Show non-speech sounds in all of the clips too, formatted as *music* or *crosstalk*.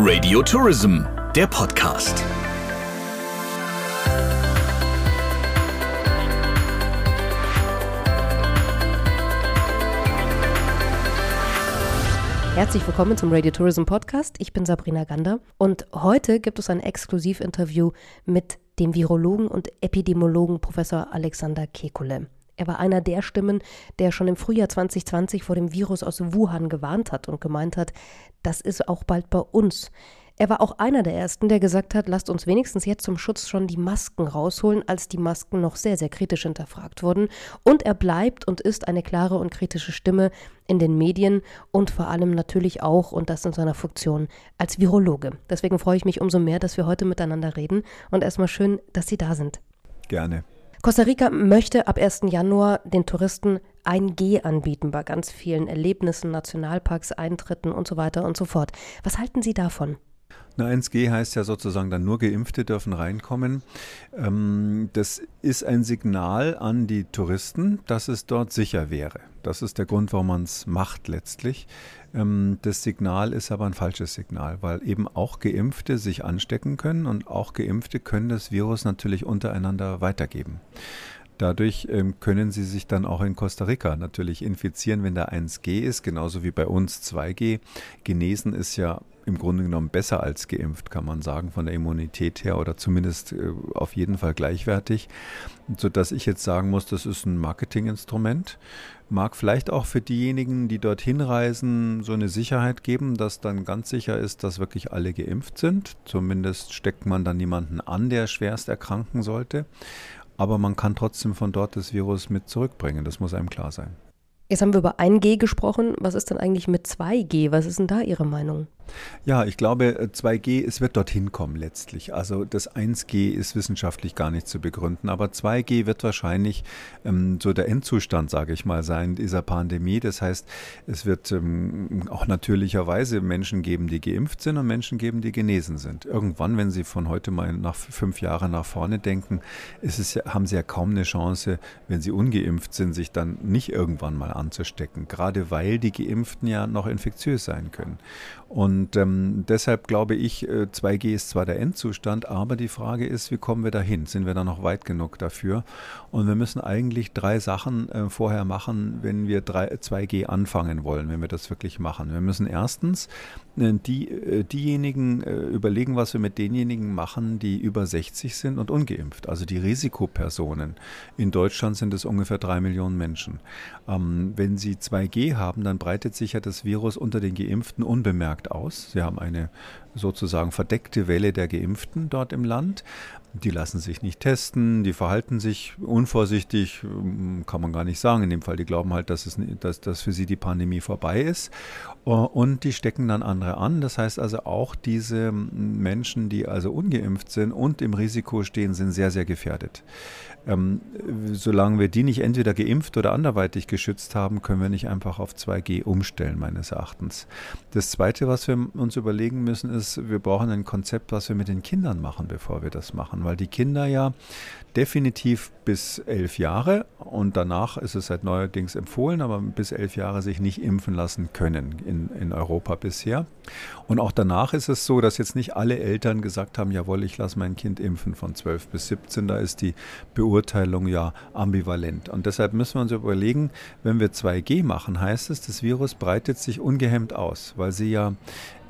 Radio Tourism, der Podcast. Herzlich willkommen zum Radio Tourism Podcast. Ich bin Sabrina Gander und heute gibt es ein Exklusivinterview mit dem Virologen und Epidemiologen Professor Alexander Kekulé. Er war einer der Stimmen, der schon im Frühjahr 2020 vor dem Virus aus Wuhan gewarnt hat und gemeint hat, das ist auch bald bei uns. Er war auch einer der ersten, der gesagt hat, lasst uns wenigstens jetzt zum Schutz schon die Masken rausholen, als die Masken noch sehr, sehr kritisch hinterfragt wurden. Und er bleibt und ist eine klare und kritische Stimme in den Medien und vor allem natürlich auch, und das in seiner Funktion, als Virologe. Deswegen freue ich mich umso mehr, dass wir heute miteinander reden und erstmal schön, dass Sie da sind. Gerne. Costa Rica möchte ab 1. Januar den Touristen 1G anbieten bei ganz vielen Erlebnissen, Nationalparks, Eintritten und so weiter und so fort. Was halten Sie davon? Na, 1G heißt ja sozusagen dann nur Geimpfte dürfen reinkommen. Ähm, das ist ein Signal an die Touristen, dass es dort sicher wäre. Das ist der Grund, warum man es macht letztlich. Ähm, das Signal ist aber ein falsches Signal, weil eben auch Geimpfte sich anstecken können und auch Geimpfte können das Virus natürlich untereinander weitergeben. Dadurch ähm, können sie sich dann auch in Costa Rica natürlich infizieren, wenn da 1G ist, genauso wie bei uns 2G. Genesen ist ja im Grunde genommen besser als geimpft, kann man sagen, von der Immunität her oder zumindest äh, auf jeden Fall gleichwertig, sodass ich jetzt sagen muss, das ist ein Marketinginstrument. Mag vielleicht auch für diejenigen, die dorthin reisen, so eine Sicherheit geben, dass dann ganz sicher ist, dass wirklich alle geimpft sind. Zumindest steckt man dann niemanden an, der schwerst erkranken sollte. Aber man kann trotzdem von dort das Virus mit zurückbringen. Das muss einem klar sein. Jetzt haben wir über 1G gesprochen. Was ist denn eigentlich mit 2G? Was ist denn da Ihre Meinung? Ja, ich glaube, 2G, es wird dorthin kommen letztlich. Also das 1G ist wissenschaftlich gar nicht zu begründen, aber 2G wird wahrscheinlich ähm, so der Endzustand, sage ich mal, sein dieser Pandemie. Das heißt, es wird ähm, auch natürlicherweise Menschen geben, die geimpft sind und Menschen geben, die genesen sind. Irgendwann, wenn Sie von heute mal nach fünf Jahren nach vorne denken, ist es, haben Sie ja kaum eine Chance, wenn Sie ungeimpft sind, sich dann nicht irgendwann mal anzustecken, gerade weil die Geimpften ja noch infektiös sein können. Und ähm, deshalb glaube ich, 2G äh, ist zwar der Endzustand, aber die Frage ist, wie kommen wir dahin? Sind wir da noch weit genug dafür? Und wir müssen eigentlich drei Sachen äh, vorher machen, wenn wir 3, 2G anfangen wollen, wenn wir das wirklich machen. Wir müssen erstens äh, die, äh, diejenigen überlegen, was wir mit denjenigen machen, die über 60 sind und ungeimpft, also die Risikopersonen. In Deutschland sind es ungefähr drei Millionen Menschen. Ähm, wenn sie 2G haben, dann breitet sich ja das Virus unter den Geimpften unbemerkt aus. Sie haben eine sozusagen verdeckte Welle der Geimpften dort im Land. Die lassen sich nicht testen, die verhalten sich unvorsichtig, ähm, kann man gar nicht sagen. In dem Fall, die glauben halt, dass, es, dass, dass für sie die Pandemie vorbei ist. Äh, und die stecken dann andere an. Das heißt also auch diese Menschen, die also ungeimpft sind und im Risiko stehen, sind sehr, sehr gefährdet. Ähm, solange wir die nicht entweder geimpft oder anderweitig geschützt haben, können wir nicht einfach auf 2G umstellen, meines Erachtens. Das Zweite, was wir uns überlegen müssen, ist, wir brauchen ein Konzept, was wir mit den Kindern machen, bevor wir das machen, weil die Kinder ja definitiv bis elf Jahre und danach ist es seit neuerdings empfohlen, aber bis elf Jahre sich nicht impfen lassen können in, in Europa bisher. Und auch danach ist es so, dass jetzt nicht alle Eltern gesagt haben, jawohl, ich lasse mein Kind impfen von 12 bis 17. Da ist die Beurteilung ja ambivalent. Und deshalb müssen wir uns überlegen, wenn wir 2G machen, heißt es, das Virus breitet sich ungehemmt aus, weil sie ja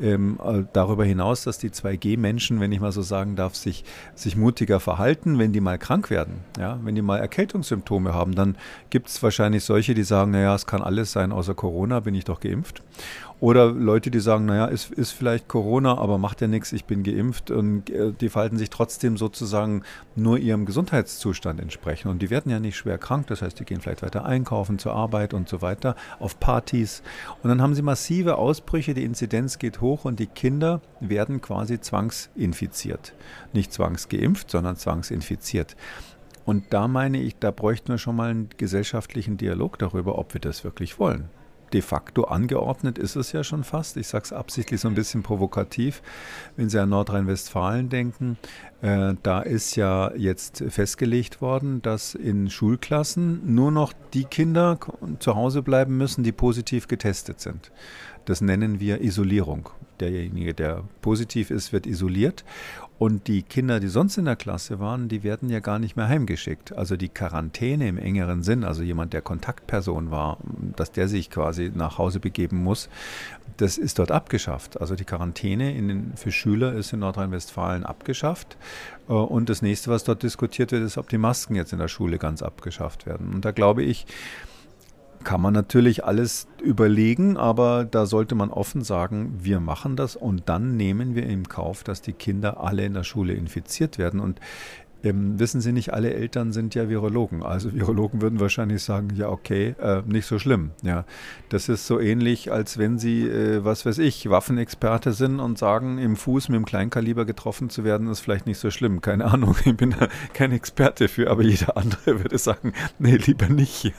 ähm, äh, darüber hinaus, dass die 2G-Menschen, wenn ich mal so sagen darf, sich, sich mutiger verhalten, wenn die mal krank werden. Ja? Wenn die mal Erkältungssymptome haben, dann gibt es wahrscheinlich solche, die sagen, naja, es kann alles sein außer Corona, bin ich doch geimpft. Oder Leute, die sagen, naja, es ist vielleicht Corona, aber macht ja nichts, ich bin geimpft. Und äh, die verhalten sich trotzdem sozusagen nur ihrem Gesundheitszustand entsprechend. Und die werden ja nicht schwer krank, das heißt, die gehen vielleicht weiter einkaufen, zur Arbeit und so weiter, auf Partys. Und dann haben sie massive Ausbrüche, die Inzidenz geht hoch und die Kinder werden quasi zwangsinfiziert. Nicht zwangsgeimpft, sondern zwangsinfiziert. Und da meine ich, da bräuchten wir schon mal einen gesellschaftlichen Dialog darüber, ob wir das wirklich wollen de facto angeordnet ist es ja schon fast. Ich sage es absichtlich so ein bisschen provokativ. Wenn Sie an Nordrhein-Westfalen denken, Äh, da ist ja jetzt festgelegt worden, dass in Schulklassen nur noch die Kinder zu Hause bleiben müssen, die positiv getestet sind. Das nennen wir Isolierung. Derjenige, der positiv ist, wird isoliert. Und die Kinder, die sonst in der Klasse waren, die werden ja gar nicht mehr heimgeschickt. Also die Quarantäne im engeren Sinn, also jemand, der Kontaktperson war, dass der sich quasi nach Hause begeben muss, das ist dort abgeschafft. Also die Quarantäne den, für Schüler ist in Nordrhein-Westfalen abgeschafft. Äh, und das nächste, was dort diskutiert wird, ist, ob die Masken jetzt in der Schule ganz abgeschafft werden. Und da glaube ich, kann man natürlich alles überlegen, aber da sollte man offen sagen, wir machen das und dann nehmen wir in Kauf, dass die Kinder alle in der Schule infiziert werden. Und ähm, wissen Sie nicht, alle Eltern sind ja Virologen. Also Virologen würden wahrscheinlich sagen, ja okay, äh, nicht so schlimm. Ja, das ist so ähnlich, als wenn Sie, äh, was weiß ich, Waffenexperte sind und sagen, im Fuß mit dem Kleinkaliber getroffen zu werden, ist vielleicht nicht so schlimm. Keine Ahnung, *laughs* ich bin da kein Experte für, aber jeder andere *laughs* würde sagen, nee, lieber nicht. Ja,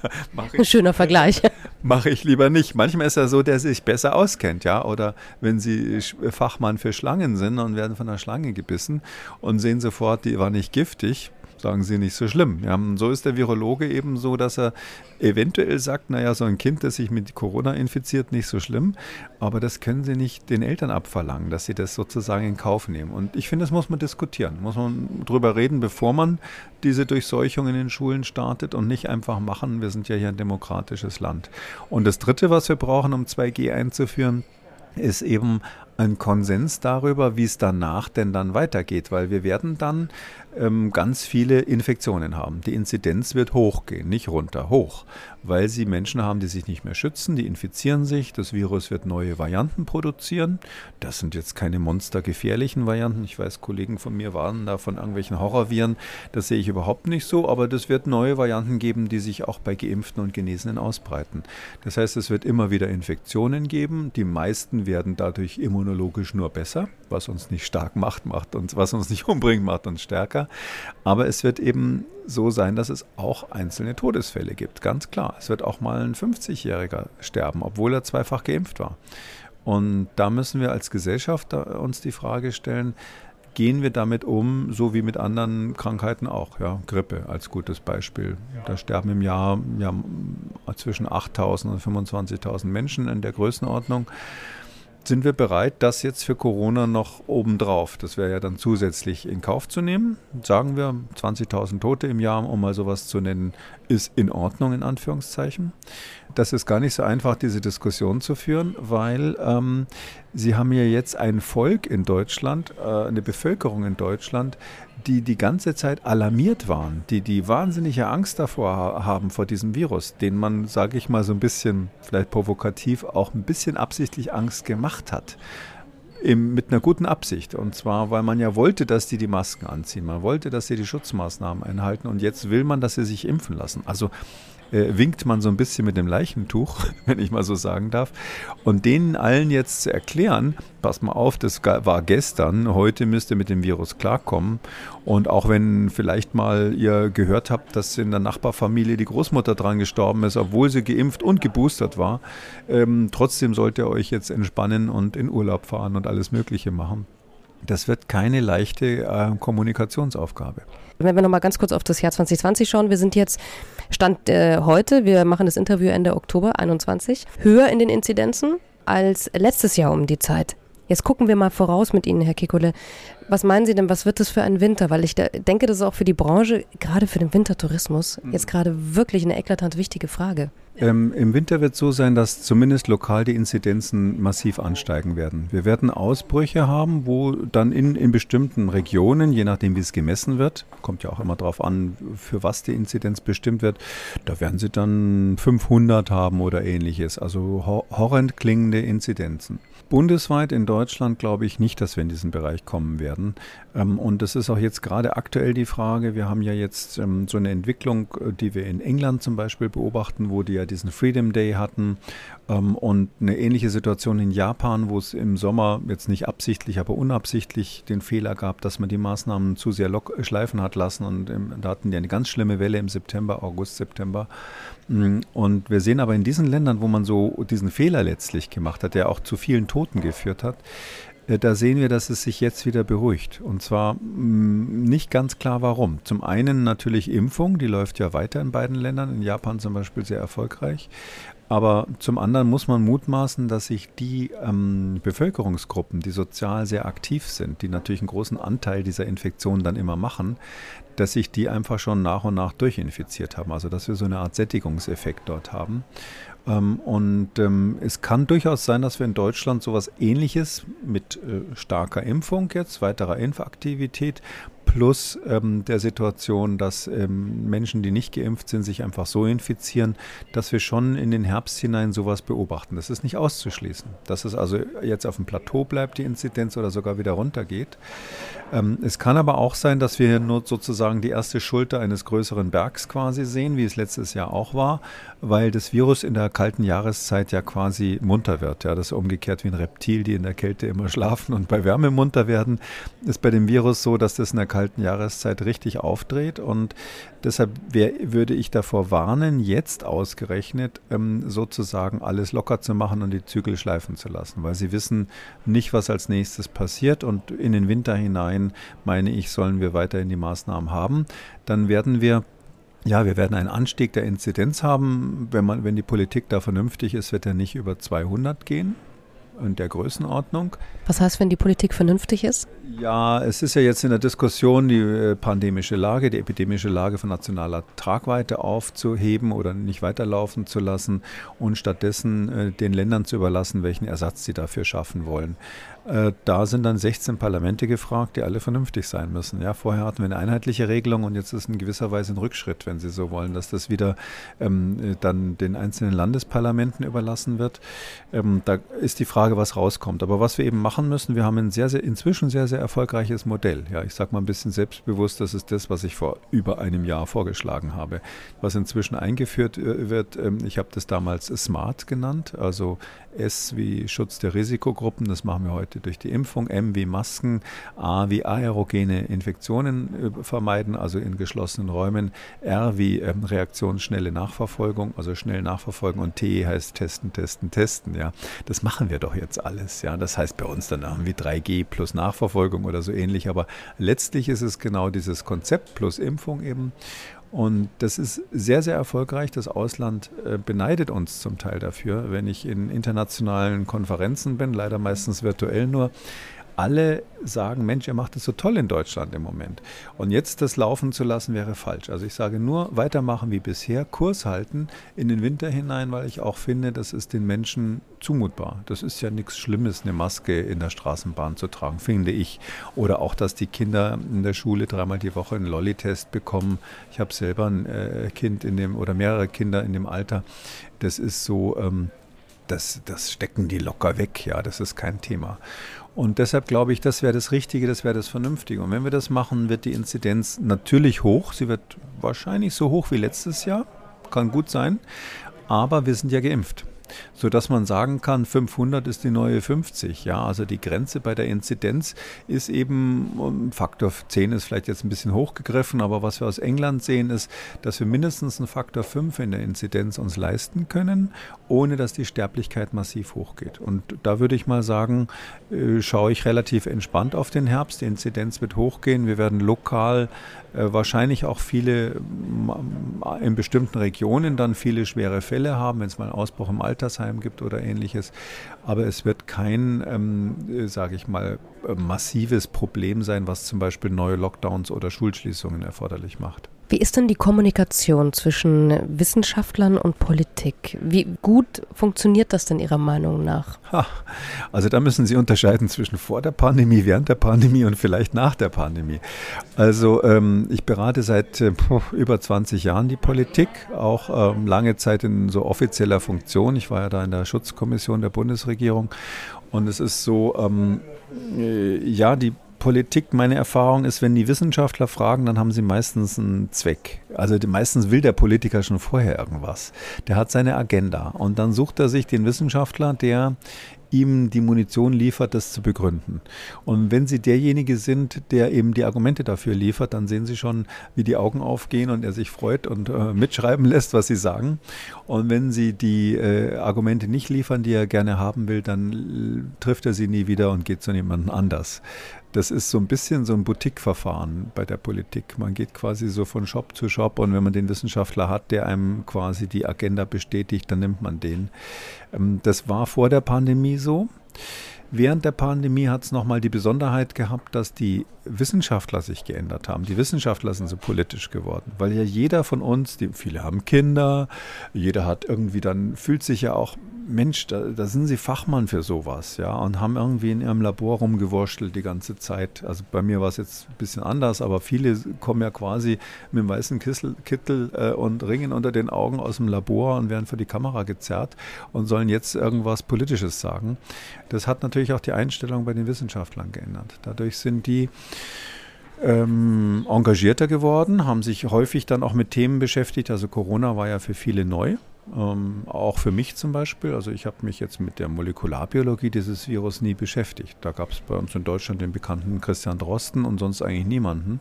Ein schöner Vergleich. Mache ich lieber nicht. Manchmal ist er so, der sich besser auskennt, ja. Oder wenn Sie Fachmann für Schlangen sind und werden von einer Schlange gebissen und sehen sofort, die war nicht Gift giftig, sagen sie nicht so schlimm. Ja, so ist der Virologe eben so, dass er eventuell sagt, naja, so ein Kind, das sich mit Corona infiziert, nicht so schlimm, aber das können sie nicht den Eltern abverlangen, dass sie das sozusagen in Kauf nehmen. Und ich finde, das muss man diskutieren, muss man drüber reden, bevor man diese Durchseuchung in den Schulen startet und nicht einfach machen, wir sind ja hier ein demokratisches Land. Und das Dritte, was wir brauchen, um 2G einzuführen, ist eben ein Konsens darüber, wie es danach denn dann weitergeht, weil wir werden dann ähm, ganz viele Infektionen haben. Die Inzidenz wird hochgehen, nicht runter, hoch, weil sie Menschen haben, die sich nicht mehr schützen, die infizieren sich, das Virus wird neue Varianten produzieren. Das sind jetzt keine monstergefährlichen Varianten. Ich weiß, Kollegen von mir waren da von irgendwelchen Horrorviren. Das sehe ich überhaupt nicht so, aber das wird neue Varianten geben, die sich auch bei Geimpften und Genesenen ausbreiten. Das heißt, es wird immer wieder Infektionen geben. Die meisten werden dadurch immunologisch nur besser, was uns nicht stark macht, macht uns, was uns nicht umbringt, macht uns stärker. Aber es wird eben so sein, dass es auch einzelne Todesfälle gibt. Ganz klar. Es wird auch mal ein 50-Jähriger sterben, obwohl er zweifach geimpft war. Und da müssen wir als Gesellschaft uns die Frage stellen, gehen wir damit um, so wie mit anderen Krankheiten auch. Ja, Grippe als gutes Beispiel. Da sterben im Jahr ja, zwischen 8.000 und 25.000 Menschen in der Größenordnung sind wir bereit, das jetzt für Corona noch obendrauf, das wäre ja dann zusätzlich in Kauf zu nehmen. Sagen wir, 20.000 Tote im Jahr, um mal sowas zu nennen, ist in Ordnung in Anführungszeichen. Das ist gar nicht so einfach, diese Diskussion zu führen, weil ähm, Sie haben ja jetzt ein Volk in Deutschland, äh, eine Bevölkerung in Deutschland, die die ganze Zeit alarmiert waren, die die wahnsinnige Angst davor haben vor diesem Virus, den man, sage ich mal so ein bisschen, vielleicht provokativ, auch ein bisschen absichtlich Angst gemacht hat. Im, mit einer guten Absicht. Und zwar, weil man ja wollte, dass die die Masken anziehen. Man wollte, dass sie die Schutzmaßnahmen einhalten. Und jetzt will man, dass sie sich impfen lassen. Also äh, winkt man so ein bisschen mit dem Leichentuch, *laughs* wenn ich mal so sagen darf. Und denen allen jetzt zu erklären, pass mal auf, das war gestern, heute müsst ihr mit dem Virus klarkommen. Und auch wenn vielleicht mal ihr gehört habt, dass in der Nachbarfamilie die Großmutter dran gestorben ist, obwohl sie geimpft und geboostert war, ähm, trotzdem sollt ihr euch jetzt entspannen und in Urlaub fahren und alles Mögliche machen. Das wird keine leichte äh, Kommunikationsaufgabe. Wenn wir nochmal ganz kurz auf das Jahr 2020 schauen, wir sind jetzt Stand äh, heute, wir machen das Interview Ende Oktober 21, höher in den Inzidenzen als letztes Jahr um die Zeit. Jetzt gucken wir mal voraus mit Ihnen, Herr Kikole. Was meinen Sie denn, was wird das für ein Winter? Weil ich da, denke, das ist auch für die Branche, gerade für den Wintertourismus, jetzt gerade wirklich eine eklatant wichtige Frage. Ähm, Im Winter wird es so sein, dass zumindest lokal die Inzidenzen massiv ansteigen werden. Wir werden Ausbrüche haben, wo dann in, in bestimmten Regionen, je nachdem wie es gemessen wird, kommt ja auch immer darauf an, für was die Inzidenz bestimmt wird, da werden sie dann 500 haben oder ähnliches. Also horrend klingende Inzidenzen. Bundesweit in Deutschland glaube ich nicht, dass wir in diesen Bereich kommen werden. Ähm, und das ist auch jetzt gerade aktuell die Frage. Wir haben ja jetzt ähm, so eine Entwicklung, äh, die wir in England zum Beispiel beobachten, wo die ja diesen Freedom Day hatten ähm, und eine ähnliche Situation in Japan, wo es im Sommer jetzt nicht absichtlich, aber unabsichtlich den Fehler gab, dass man die Maßnahmen zu sehr schleifen hat lassen und da hatten die eine ganz schlimme Welle im September, August, September. Mm, und wir sehen aber in diesen Ländern, wo man so diesen Fehler letztlich gemacht hat, der auch zu vielen Toten geführt hat, da sehen wir, dass es sich jetzt wieder beruhigt. Und zwar mm, nicht ganz klar warum. Zum einen natürlich Impfung, die läuft ja weiter in beiden Ländern, in Japan zum Beispiel sehr erfolgreich. Aber zum anderen muss man mutmaßen, dass sich die ähm, Bevölkerungsgruppen, die sozial sehr aktiv sind, die natürlich einen großen Anteil dieser Infektion dann immer machen, dass sich die einfach schon nach und nach durchinfiziert haben. Also dass wir so eine Art Sättigungseffekt dort haben. Ähm, und ähm, es kann durchaus sein, dass wir in Deutschland sowas ähnliches mit äh, starker Impfung jetzt, weiterer Impfaktivität plus ähm, der Situation, dass ähm, Menschen, die nicht geimpft sind, sich einfach so infizieren, dass wir schon in den Herbst hinein sowas beobachten. Das ist nicht auszuschließen. Dass es also jetzt auf dem Plateau bleibt, die Inzidenz, oder sogar wieder runtergeht. Ähm, es kann aber auch sein, dass wir hier nur sozusagen die erste Schulter eines größeren Bergs quasi sehen, wie es letztes Jahr auch war, weil das Virus in der kalten Jahreszeit ja quasi munter wird. Ja, das ist umgekehrt wie ein Reptil, die in der Kälte immer schlafen und bei Wärme munter werden, ist bei dem Virus so, dass das in der kalten kalten Jahreszeit richtig aufdreht. Und deshalb wär, würde ich davor warnen, jetzt ausgerechnet ähm, sozusagen alles locker zu machen und die Zügel schleifen zu lassen, weil sie wissen nicht, was als nächstes passiert. Und in den Winter hinein, meine ich, sollen wir weiterhin die Maßnahmen haben. Dann werden wir ja, wir werden einen Anstieg der Inzidenz haben. Wenn, man, wenn die Politik da vernünftig ist, wird er nicht über 200 gehen in der Größenordnung. Was heißt, wenn die Politik vernünftig ist? Ja, es ist ja jetzt in der Diskussion, die äh, pandemische Lage, die epidemische Lage von nationaler Tragweite aufzuheben oder nicht weiterlaufen zu lassen und stattdessen äh, den Ländern zu überlassen, welchen Ersatz sie dafür schaffen wollen. Äh, da sind dann 16 Parlamente gefragt, die alle vernünftig sein müssen. Ja, vorher hatten wir eine einheitliche Regelung und jetzt ist in gewisser Weise ein Rückschritt, wenn Sie so wollen, dass das wieder ähm, dann den einzelnen Landesparlamenten überlassen wird. Ähm, da ist die Frage, was rauskommt. Aber was wir eben machen müssen, wir haben ein sehr, sehr inzwischen sehr, sehr erfolgreiches Modell. Ja, ich sage mal ein bisschen selbstbewusst, das ist das, was ich vor über einem Jahr vorgeschlagen habe, was inzwischen eingeführt äh, wird. Ähm, ich habe das damals Smart genannt, also S wie Schutz der Risikogruppen, das machen wir heute durch die Impfung, M wie Masken, A wie aerogene Infektionen äh, vermeiden, also in geschlossenen Räumen, R wie ähm, reaktionsschnelle Nachverfolgung, also schnell nachverfolgen und T heißt testen, testen, testen, ja. Das machen wir doch jetzt alles, ja. Das heißt bei uns dann irgendwie 3G plus Nachverfolgung oder so ähnlich, aber letztlich ist es genau dieses Konzept plus Impfung eben. Und das ist sehr, sehr erfolgreich. Das Ausland äh, beneidet uns zum Teil dafür, wenn ich in internationalen Konferenzen bin, leider meistens virtuell nur, alle sagen, Mensch, ihr macht es so toll in Deutschland im Moment. Und jetzt das laufen zu lassen, wäre falsch. Also ich sage nur, weitermachen wie bisher, Kurs halten in den Winter hinein, weil ich auch finde, das ist den Menschen zumutbar. Das ist ja nichts Schlimmes, eine Maske in der Straßenbahn zu tragen, finde ich. Oder auch, dass die Kinder in der Schule dreimal die Woche einen Lolli-Test bekommen. Ich habe selber ein äh, Kind in dem oder mehrere Kinder in dem Alter. Das ist so, ähm, das, das stecken die locker weg, ja, das ist kein Thema. Und deshalb glaube ich, das wäre das Richtige, das wäre das Vernünftige. Und wenn wir das machen, wird die Inzidenz natürlich hoch. Sie wird wahrscheinlich so hoch wie letztes Jahr, kann gut sein, aber wir sind ja geimpft sodass man sagen kann, 500 ist die neue 50. Ja, also die Grenze bei der Inzidenz ist eben, Faktor 10 ist vielleicht jetzt ein bisschen hochgegriffen, aber was wir aus England sehen, ist, dass wir mindestens einen Faktor 5 in der Inzidenz uns leisten können, ohne dass die Sterblichkeit massiv hochgeht. Und da würde ich mal sagen, äh, schaue ich relativ entspannt auf den Herbst. Die Inzidenz wird hochgehen. Wir werden lokal äh, wahrscheinlich auch viele in bestimmten Regionen dann viele schwere Fälle haben, wenn es mal einen Ausbruch im Altersheim gibt oder ähnliches. Aber es wird kein, ähm, äh, sage ich mal, massives Problem sein, was zum Beispiel neue Lockdowns oder Schulschließungen erforderlich macht. Wie ist denn die Kommunikation zwischen Wissenschaftlern und Politik? Wie gut funktioniert das denn Ihrer Meinung nach? Ha, also da müssen Sie unterscheiden zwischen vor der Pandemie, während der Pandemie und vielleicht nach der Pandemie. Also ähm, ich berate seit äh, über 20 Jahren die Politik, auch ähm, lange Zeit in so offizieller Funktion. Ich war ja da in der Schutzkommission der Bundesregierung und es ist so, ähm, äh, ja, die Politik, meine Erfahrung ist, wenn die Wissenschaftler fragen, dann haben sie meistens einen Zweck. Also meistens will der Politiker schon vorher irgendwas. Der hat seine Agenda und dann sucht er sich den Wissenschaftler, der ihm die Munition liefert, das zu begründen. Und wenn Sie derjenige sind, der eben die Argumente dafür liefert, dann sehen Sie schon, wie die Augen aufgehen und er sich freut und äh, mitschreiben *laughs* lässt, was Sie sagen. Und wenn Sie die äh, Argumente nicht liefern, die er gerne haben will, dann trifft er sie nie wieder und geht zu jemandem anders. Das ist so ein bisschen so ein Boutique-Verfahren bei der Politik. Man geht quasi so von Shop zu Shop und wenn man den Wissenschaftler hat, der einem quasi die Agenda bestätigt, dann nimmt man den. Ähm, das war vor der Pandemie so. Während der Pandemie hat es nochmal die Besonderheit gehabt, dass die Wissenschaftler sich geändert haben. Die Wissenschaftler sind so politisch geworden, weil ja jeder von uns, die, viele haben Kinder, jeder hat irgendwie dann, fühlt sich ja auch, Mensch, da, da sind sie Fachmann für sowas, ja, und haben irgendwie in ihrem Labor rumgewurschtelt die ganze Zeit. Also bei mir war es jetzt ein bisschen anders, aber viele kommen ja quasi mit dem weißen Kissel, Kittel äh, und Ringen unter den Augen aus dem Labor und werden für die Kamera gezerrt und sollen jetzt irgendwas Politisches sagen. Das hat natürlich auch die Einstellung bei den Wissenschaftlern geändert. Dadurch sind die ähm, engagierter geworden, haben sich häufig dann auch mit Themen beschäftigt. Also Corona war ja für viele neu. Ähm, auch für mich zum Beispiel. Also ich habe mich jetzt mit der Molekularbiologie dieses Virus nie beschäftigt. Da gab es bei uns in Deutschland den bekannten Christian Drosten und sonst eigentlich niemanden.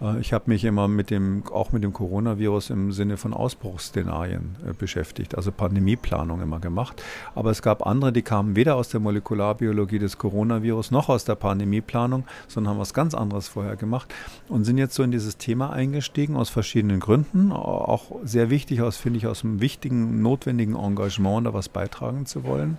Äh, ich habe mich immer mit dem, auch mit dem Coronavirus im Sinne von Ausbruchsszenarien äh, beschäftigt, also Pandemieplanung immer gemacht. Aber es gab andere, die kamen weder aus der Molekularbiologie des Coronavirus noch aus der Pandemieplanung, sondern haben was ganz anderes vorher gemacht und sind jetzt so in dieses Thema eingestiegen aus verschiedenen Gründen. Auch sehr wichtig aus, finde ich, aus einem wichtigen, notwendigen Engagement, da was beitragen zu wollen.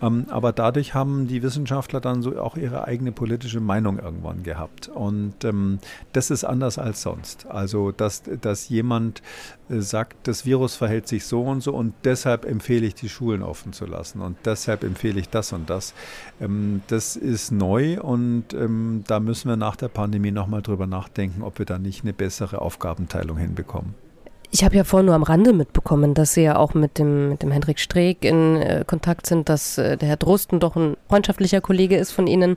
Ähm, aber dadurch haben die Wissenschaftler dann so auch ihre eigene politische Meinung irgendwann gehabt. Und ähm, das ist anders als sonst. Also, dass, dass jemand äh, sagt, das Virus verhält sich so und so und deshalb empfehle ich, die Schulen offen zu lassen und deshalb empfehle ich das und das. Ähm, das ist neu und ähm, da müssen wir nach der Pandemie nochmal drüber nachdenken, ob wir da nicht eine bessere Aufgabenteilung hinbekommen. Ich habe ja vorhin nur am Rande mitbekommen, dass Sie ja auch mit dem, mit dem Hendrik Streeck in äh, Kontakt sind, dass äh, der Herr Drosten doch ein freundschaftlicher Kollege ist von Ihnen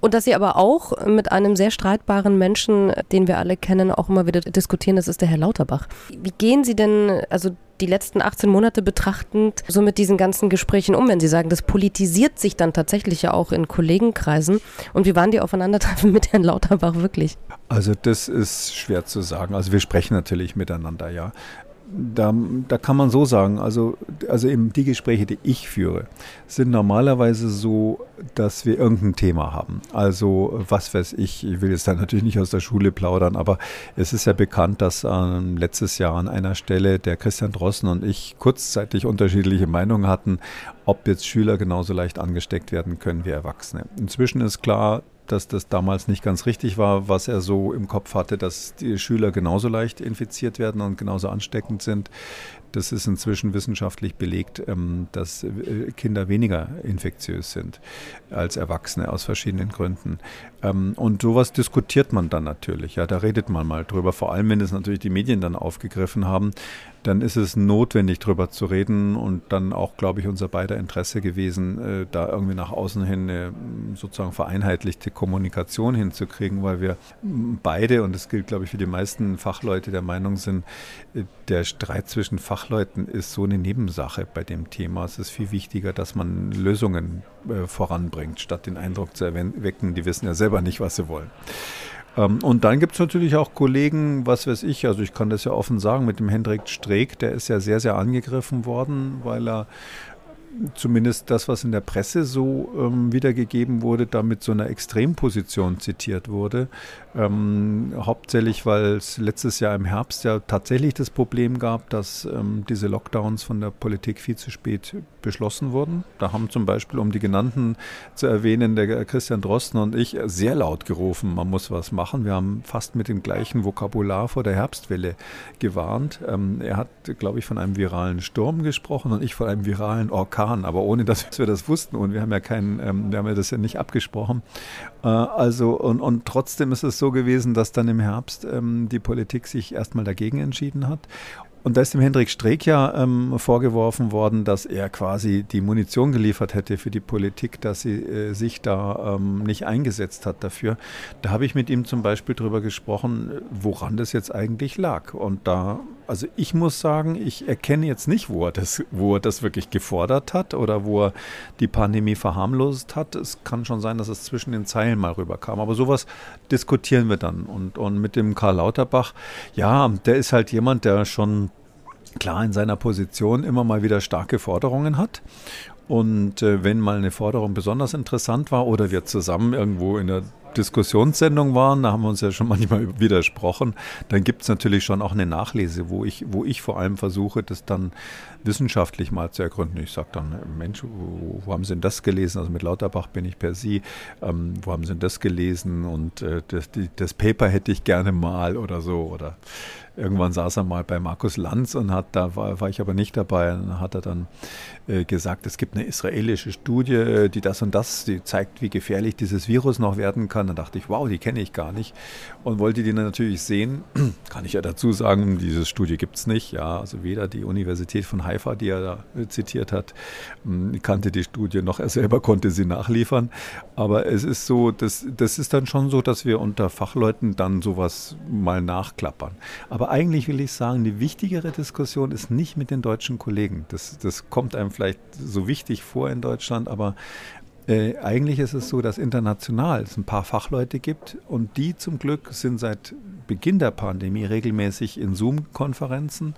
und dass Sie aber auch mit einem sehr streitbaren Menschen, den wir alle kennen, auch immer wieder diskutieren, das ist der Herr Lauterbach. Wie gehen Sie denn, also die letzten 18 Monate betrachtend so mit diesen ganzen Gesprächen um, wenn Sie sagen, das politisiert sich dann tatsächlich ja auch in Kollegenkreisen. Und wie waren die Aufeinandertreffen *laughs* mit Herrn Lauterbach wirklich? Also das ist schwer zu sagen. Also wir sprechen natürlich miteinander, ja da, da kann man so sagen, also, also eben die Gespräche, die ich führe, sind normalerweise so, dass wir irgendein Thema haben. Also was weiß ich, ich will jetzt da natürlich nicht aus der Schule plaudern, aber es ist ja bekannt, dass ähm, letztes Jahr an einer Stelle der Christian Drossen und ich kurzzeitig unterschiedliche Meinungen hatten, ob jetzt Schüler genauso leicht angesteckt werden können wie Erwachsene. Inzwischen ist klar, dass das damals nicht ganz richtig war, was er so im Kopf hatte, dass die Schüler genauso leicht infiziert werden und genauso ansteckend sind. Das ist inzwischen wissenschaftlich belegt, ähm, dass äh, Kinder weniger infektiös sind als Erwachsene aus verschiedenen Gründen. Ähm, und sowas diskutiert man dann natürlich. Ja, da redet man mal drüber. Vor allem, wenn es natürlich die Medien dann aufgegriffen haben, dann ist es notwendig, drüber zu reden und dann auch, glaube ich, unser beider Interesse gewesen, äh, da irgendwie nach außen hin eine sozusagen vereinheitlichte Kommunikation hinzukriegen, weil wir beide, und das gilt, glaube ich, für die meisten Fachleute, der Meinung sind, äh, der Streit zwischen Fachleuten ist so eine Nebensache bei dem Thema. Es ist viel wichtiger, dass man Lösungen äh, voranbringt, statt den Eindruck zu erwecken, die wissen ja selber nicht, was sie wollen. Ähm, und dann gibt es natürlich auch Kollegen, was weiß ich, also ich kann das ja offen sagen, mit dem Hendrik Streeck, der ist ja sehr, sehr angegriffen worden, weil er zumindest das, was in der Presse so ähm, wiedergegeben wurde, da mit so einer Extremposition zitiert wurde. Ähm, hauptsächlich, weil es letztes Jahr im Herbst ja tatsächlich das Problem gab, dass ähm, diese Lockdowns von der Politik viel zu spät beschlossen wurden. Da haben zum Beispiel, um die genannten zu erwähnen, der Christian Drosten und ich sehr laut gerufen, man muss was machen. Wir haben fast mit dem gleichen Vokabular vor der Herbstwelle gewarnt. Ähm, er hat, glaube ich, von einem viralen Sturm gesprochen und ich von einem viralen Orkan, aber ohne dass wir das wussten und wir haben ja keinen, ähm, wir haben ja das ja nicht abgesprochen. Äh, also und, und trotzdem ist es so gewesen, dass dann im Herbst ähm, die Politik sich erstmal dagegen entschieden hat und da ist dem Hendrik Streeck ja ähm, vorgeworfen worden, dass er quasi die Munition geliefert hätte für die Politik, dass sie äh, sich da ähm, nicht eingesetzt hat dafür. Da habe ich mit ihm zum Beispiel darüber gesprochen, woran das jetzt eigentlich lag. Und da Also ich muss sagen, ich erkenne jetzt nicht, wo er das, wo er das wirklich gefordert hat oder wo er die Pandemie verharmlost hat. Es kann schon sein, dass es zwischen den Zeilen mal rüberkam. Aber sowas diskutieren wir dann. Und, und mit dem Karl Lauterbach, ja, der ist halt jemand, der schon klar in seiner Position immer mal wieder starke Forderungen hat. Und äh, wenn mal eine Forderung besonders interessant war oder wir zusammen irgendwo in der Diskussionssendung waren, da haben wir uns ja schon manchmal *laughs* widersprochen, dann gibt es natürlich schon auch eine Nachlese, wo ich, wo ich vor allem versuche, das dann wissenschaftlich mal zu ergründen. Ich sage dann, Mensch, wo, wo, haben Sie denn das gelesen? Also mit Lauterbach bin ich per Sie. Ähm, wo haben Sie denn das gelesen? Und äh, das, die, das Paper hätte ich gerne mal oder so. Oder irgendwann saß er mal bei Markus Lanz und hat, da war, war ich aber nicht dabei, und hat er dann äh, gesagt, es gibt eine israelische Studie, äh, die das und das, die zeigt, wie gefährlich dieses Virus noch werden kann. Da dachte ich, wow, die kenne ich gar nicht und wollte die dann natürlich sehen. *clears throat* Kann ich ja dazu sagen, diese Studie gibt es nicht. Ja, also weder die Universität von Haifa, die er da äh, zitiert hat, hm, kannte die Studie noch, er selber konnte sie nachliefern. Aber es ist so, das, das ist dann schon so, dass wir unter Fachleuten dann sowas mal nachklappern. Aber eigentlich will ich sagen, die wichtigere Diskussion ist nicht mit den deutschen Kollegen. Das, das kommt einem vielleicht so wichtig vor in Deutschland, aber äh, eigentlich ist es so, dass international es ein paar Fachleute gibt und die zum Glück sind seit Beginn der Pandemie regelmäßig in Zoom-Konferenzen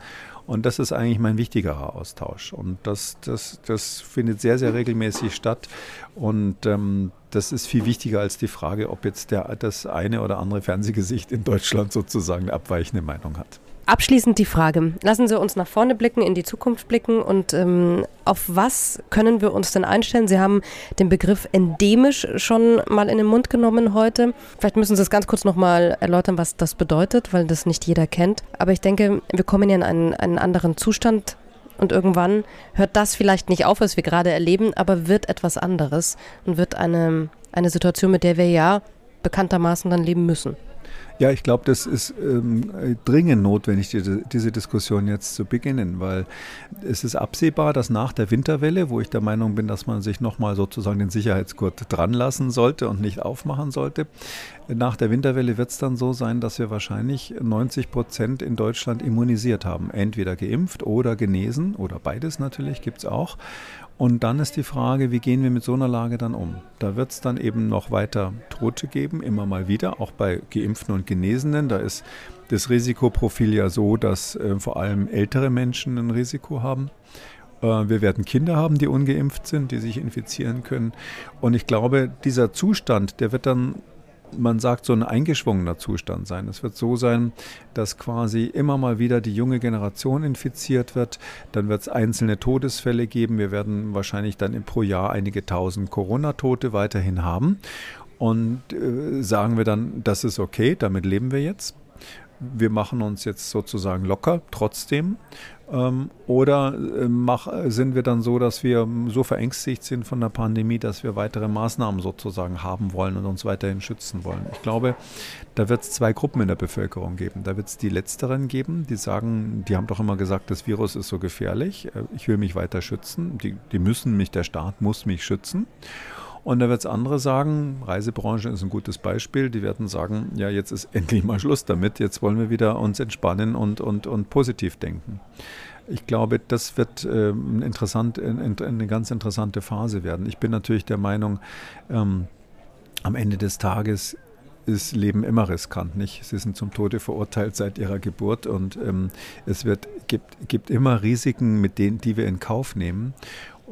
und das ist eigentlich mein wichtigerer Austausch. Und das, das, das findet sehr, sehr regelmäßig statt. Und ähm, das ist viel wichtiger als die Frage, ob jetzt der, das eine oder andere Fernsehgesicht in Deutschland sozusagen eine abweichende Meinung hat. Abschließend die Frage. Lassen Sie uns nach vorne blicken, in die Zukunft blicken und ähm, auf was können wir uns denn einstellen? Sie haben den Begriff endemisch schon mal in den Mund genommen heute. Vielleicht müssen Sie es ganz kurz nochmal erläutern, was das bedeutet, weil das nicht jeder kennt. Aber ich denke, wir kommen ja in einen, einen anderen Zustand und irgendwann hört das vielleicht nicht auf, was wir gerade erleben, aber wird etwas anderes und wird eine, eine Situation, mit der wir ja bekanntermaßen dann leben müssen. Ja, ich glaube, das ist ähm, dringend notwendig, diese, diese, Diskussion jetzt zu beginnen, weil es ist absehbar, dass nach der Winterwelle, wo ich der Meinung bin, dass man sich nochmal sozusagen den Sicherheitsgurt dran lassen sollte und nicht aufmachen sollte, nach der Winterwelle wird es dann so sein, dass wir wahrscheinlich 90 Prozent in Deutschland immunisiert haben. Entweder geimpft oder genesen oder beides natürlich gibt es auch. Und dann ist die Frage, wie gehen wir mit so einer Lage dann um? Da wird es dann eben noch weiter Tote geben, immer mal wieder, auch bei Geimpften und Genesenen. Da ist das Risikoprofil ja so, dass äh, vor allem ältere Menschen ein Risiko haben. Äh, wir werden Kinder haben, die ungeimpft sind, die sich infizieren können. Und ich glaube, dieser Zustand, der wird dann man sagt, so ein eingeschwungener Zustand sein. Es wird so sein, dass quasi immer mal wieder die junge Generation infiziert wird. Dann wird es einzelne Todesfälle geben. Wir werden wahrscheinlich dann pro Jahr einige tausend Corona-Tote weiterhin haben. Und äh, sagen wir dann, das ist okay, damit leben wir jetzt. Wir machen uns jetzt sozusagen locker trotzdem ähm, oder äh, mach, sind wir dann so, dass wir so verängstigt sind von der Pandemie, dass wir weitere Maßnahmen sozusagen haben wollen und uns weiterhin schützen wollen? Ich glaube, da wird es zwei Gruppen in der Bevölkerung geben. Da wird es die Letzteren geben, die sagen, die haben doch immer gesagt, das Virus ist so gefährlich, äh, ich will mich weiter schützen. Die, die müssen mich, der Staat muss mich schützen. Und da wird es andere sagen, Reisebranche ist ein gutes Beispiel, die werden sagen, ja, jetzt ist endlich mal Schluss damit, jetzt wollen wir wieder uns entspannen und, und, und positiv denken. Ich glaube, das wird ähm, interessant, eine ganz interessante Phase werden. Ich bin natürlich der Meinung, ähm, am Ende des Tages ist Leben immer riskant, nicht? Sie sind zum Tode verurteilt seit ihrer Geburt und ähm, es wird, gibt, gibt immer Risiken, mit denen, die wir in Kauf nehmen.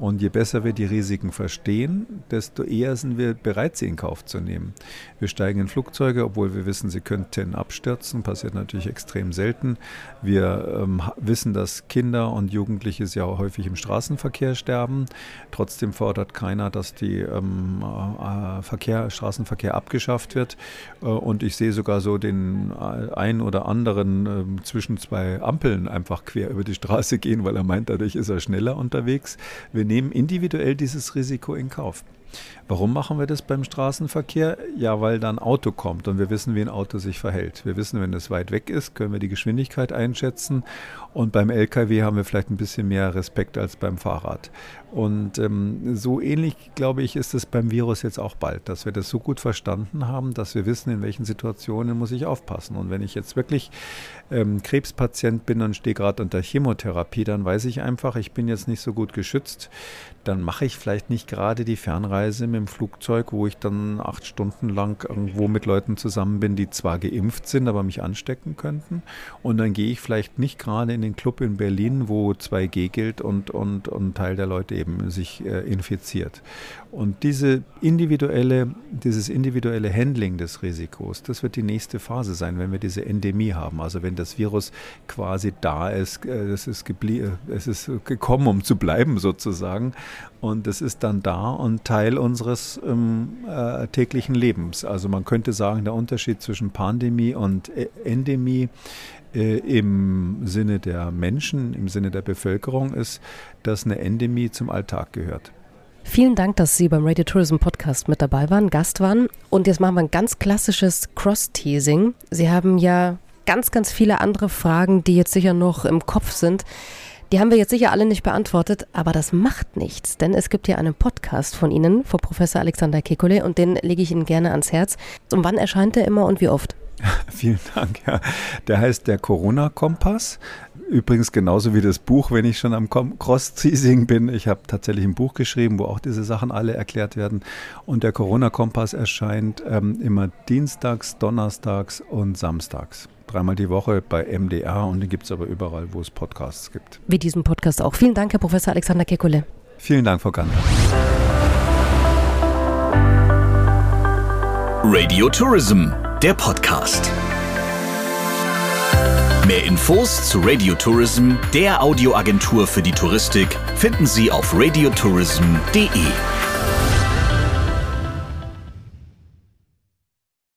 Und je besser wir die Risiken verstehen, desto eher sind wir bereit, sie in Kauf zu nehmen. Wir steigen in Flugzeuge, obwohl wir wissen, sie könnten abstürzen. Passiert natürlich extrem selten. Wir ähm, wissen, dass Kinder und Jugendliche sehr häufig im Straßenverkehr sterben. Trotzdem fordert keiner, dass die ähm, äh, Verkehr, Straßenverkehr abgeschafft wird. Äh, und ich sehe sogar so den äh, einen oder anderen äh, zwischen zwei Ampeln einfach quer über die Straße gehen, weil er meint, dadurch ist er schneller unterwegs. Wir nehmen individuell dieses Risiko in Kauf. Warum machen wir das beim Straßenverkehr? Ja, weil da ein Auto kommt und wir wissen, wie ein Auto sich verhält. Wir wissen, wenn es weit weg ist, können wir die Geschwindigkeit einschätzen und beim LKW haben wir vielleicht ein bisschen mehr Respekt als beim Fahrrad. Und ähm, so ähnlich, glaube ich, ist es beim Virus jetzt auch bald, dass wir das so gut verstanden haben, dass wir wissen, in welchen Situationen muss ich aufpassen. Und wenn ich jetzt wirklich ähm, Krebspatient bin und stehe gerade unter Chemotherapie, dann weiß ich einfach, ich bin jetzt nicht so gut geschützt. Dann mache ich vielleicht nicht gerade die Fernreise mit dem Flugzeug, wo ich dann acht Stunden lang irgendwo mit Leuten zusammen bin, die zwar geimpft sind, aber mich anstecken könnten. Und dann gehe ich vielleicht nicht gerade in den Club in Berlin, wo 2G gilt und, und, und Teil der Leute eben sich äh, infiziert. Und diese individuelle, dieses individuelle Handling des Risikos, das wird die nächste Phase sein, wenn wir diese Endemie haben. Also wenn das Virus quasi da ist, äh, es ist, es ist gekommen, um zu bleiben sozusagen. Und es ist dann da und Teil unseres ähm, äh, täglichen Lebens. Also man könnte sagen, der Unterschied zwischen Pandemie und e-, Endemie äh, im Sinne der Menschen, im Sinne der Bevölkerung ist, dass eine Endemie zum Alltag gehört. Vielen Dank, dass Sie beim Radio Tourism Podcast mit dabei waren, Gast waren. Und jetzt machen wir ein ganz klassisches Cross-Teasing. Sie haben ja ganz, ganz viele andere Fragen, die jetzt sicher noch im Kopf sind. Die haben wir jetzt sicher alle nicht beantwortet, aber das macht nichts, denn es gibt ja einen Podcast von Ihnen, von Professor Alexander Kekulé, und den lege ich Ihnen gerne ans Herz. Und wann erscheint er immer und wie oft? *laughs* Vielen Dank. Ja. Der heißt der Corona-Kompass. Übrigens genauso wie das Buch, wenn ich schon am Cross-Teasing bin. Ich habe tatsächlich ein Buch geschrieben, wo auch diese Sachen alle erklärt werden. Und der Corona-Kompass erscheint ähm, immer dienstags, donnerstags und samstags. Dreimal die Woche bei MDR und den gibt es aber überall, wo es Podcasts gibt. Wie diesen Podcast auch. Vielen Dank, Herr Professor Alexander Kekule. Vielen Dank, Frau Gander. Radio Tourism der Podcast. Mehr Infos zu Radio Tourism, der Audioagentur für die Touristik, finden Sie auf radiotourism.de.